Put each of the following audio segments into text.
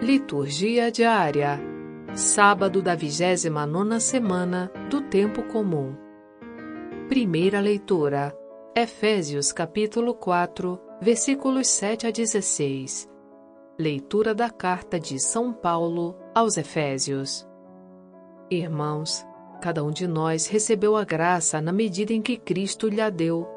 Liturgia diária. Sábado da 29 semana do tempo comum. Primeira leitura. Efésios capítulo 4, versículos 7 a 16. Leitura da carta de São Paulo aos Efésios. Irmãos, cada um de nós recebeu a graça na medida em que Cristo lhe a deu.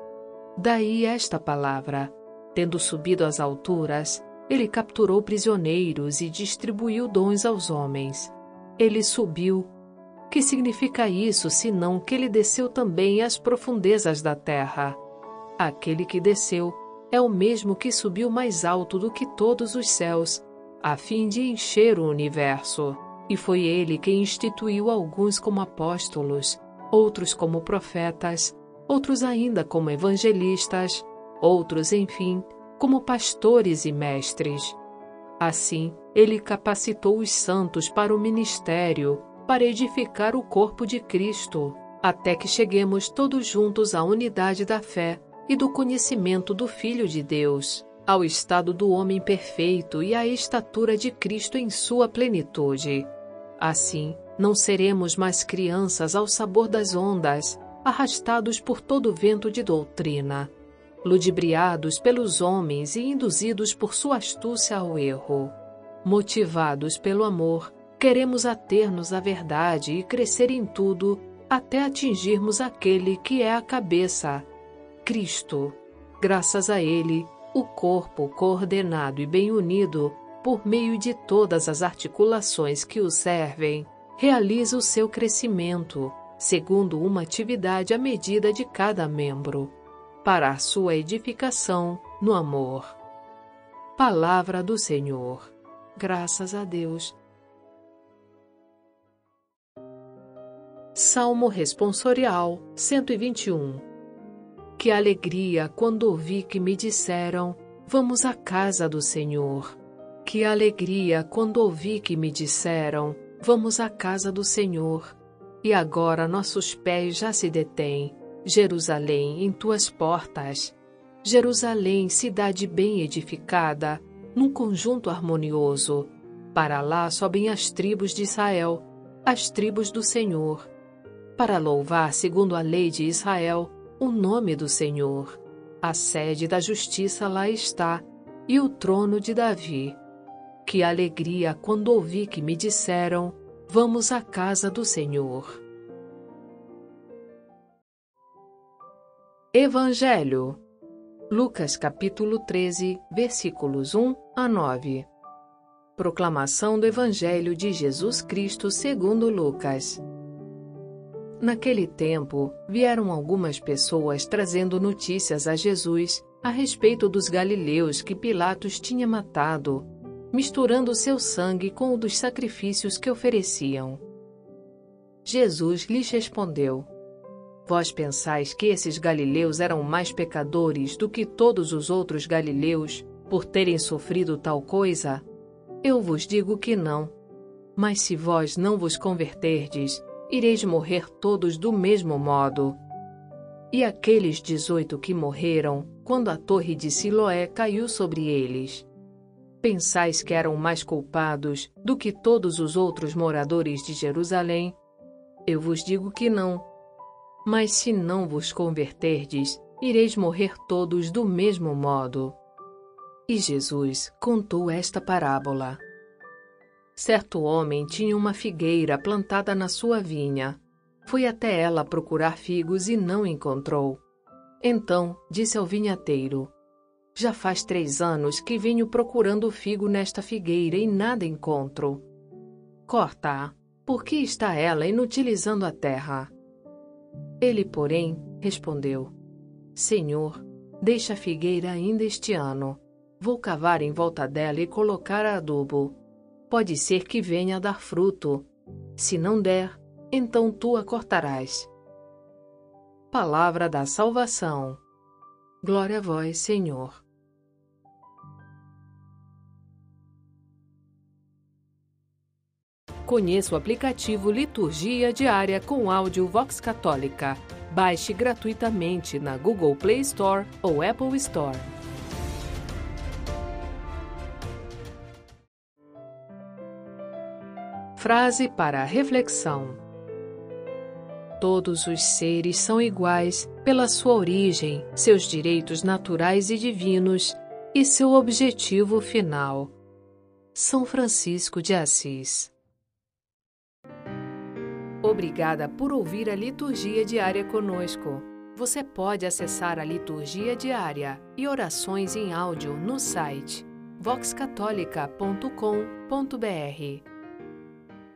Daí esta palavra: tendo subido às alturas, ele capturou prisioneiros e distribuiu dons aos homens. Ele subiu. Que significa isso, senão que ele desceu também às profundezas da terra? Aquele que desceu é o mesmo que subiu mais alto do que todos os céus, a fim de encher o universo. E foi ele quem instituiu alguns como apóstolos, outros como profetas, outros ainda como evangelistas, outros, enfim, como pastores e mestres. Assim, ele capacitou os santos para o ministério, para edificar o corpo de Cristo, até que cheguemos todos juntos à unidade da fé e do conhecimento do Filho de Deus, ao estado do homem perfeito e à estatura de Cristo em sua plenitude. Assim, não seremos mais crianças ao sabor das ondas, arrastados por todo vento de doutrina ludibriados pelos homens e induzidos por sua astúcia ao erro. Motivados pelo amor, queremos ater-nos à verdade e crescer em tudo até atingirmos aquele que é a cabeça, Cristo. Graças a Ele, o corpo, coordenado e bem unido, por meio de todas as articulações que o servem, realiza o seu crescimento, segundo uma atividade à medida de cada membro para a sua edificação no amor. Palavra do Senhor. Graças a Deus. Salmo Responsorial 121 Que alegria quando ouvi que me disseram: Vamos à casa do Senhor. Que alegria quando ouvi que me disseram: Vamos à casa do Senhor. E agora nossos pés já se detêm Jerusalém, em tuas portas. Jerusalém, cidade bem edificada, num conjunto harmonioso. Para lá sobem as tribos de Israel, as tribos do Senhor, para louvar, segundo a lei de Israel, o nome do Senhor. A sede da justiça lá está, e o trono de Davi. Que alegria quando ouvi que me disseram: Vamos à casa do Senhor. Evangelho. Lucas capítulo 13, versículos 1 a 9. Proclamação do Evangelho de Jesus Cristo segundo Lucas. Naquele tempo, vieram algumas pessoas trazendo notícias a Jesus a respeito dos galileus que Pilatos tinha matado, misturando seu sangue com o dos sacrifícios que ofereciam. Jesus lhes respondeu: Vós pensais que esses galileus eram mais pecadores do que todos os outros galileus por terem sofrido tal coisa? Eu vos digo que não. Mas se vós não vos converterdes, ireis morrer todos do mesmo modo. E aqueles dezoito que morreram, quando a torre de Siloé caiu sobre eles. Pensais que eram mais culpados do que todos os outros moradores de Jerusalém? Eu vos digo que não mas se não vos converterdes, ireis morrer todos do mesmo modo. E Jesus contou esta parábola. Certo homem tinha uma figueira plantada na sua vinha. Foi até ela procurar figos e não encontrou. Então disse ao vinhateiro: Já faz três anos que venho procurando figo nesta figueira e nada encontro. Corta-a, porque está ela inutilizando a terra. Ele, porém, respondeu: Senhor, deixa a figueira ainda este ano. Vou cavar em volta dela e colocar adubo. Pode ser que venha a dar fruto. Se não der, então tu a cortarás. Palavra da salvação. Glória a vós, Senhor. Conheça o aplicativo Liturgia Diária com áudio Vox Católica. Baixe gratuitamente na Google Play Store ou Apple Store. Frase para reflexão: Todos os seres são iguais pela sua origem, seus direitos naturais e divinos e seu objetivo final. São Francisco de Assis. Obrigada por ouvir a liturgia diária conosco. Você pode acessar a liturgia diária e orações em áudio no site voxcatolica.com.br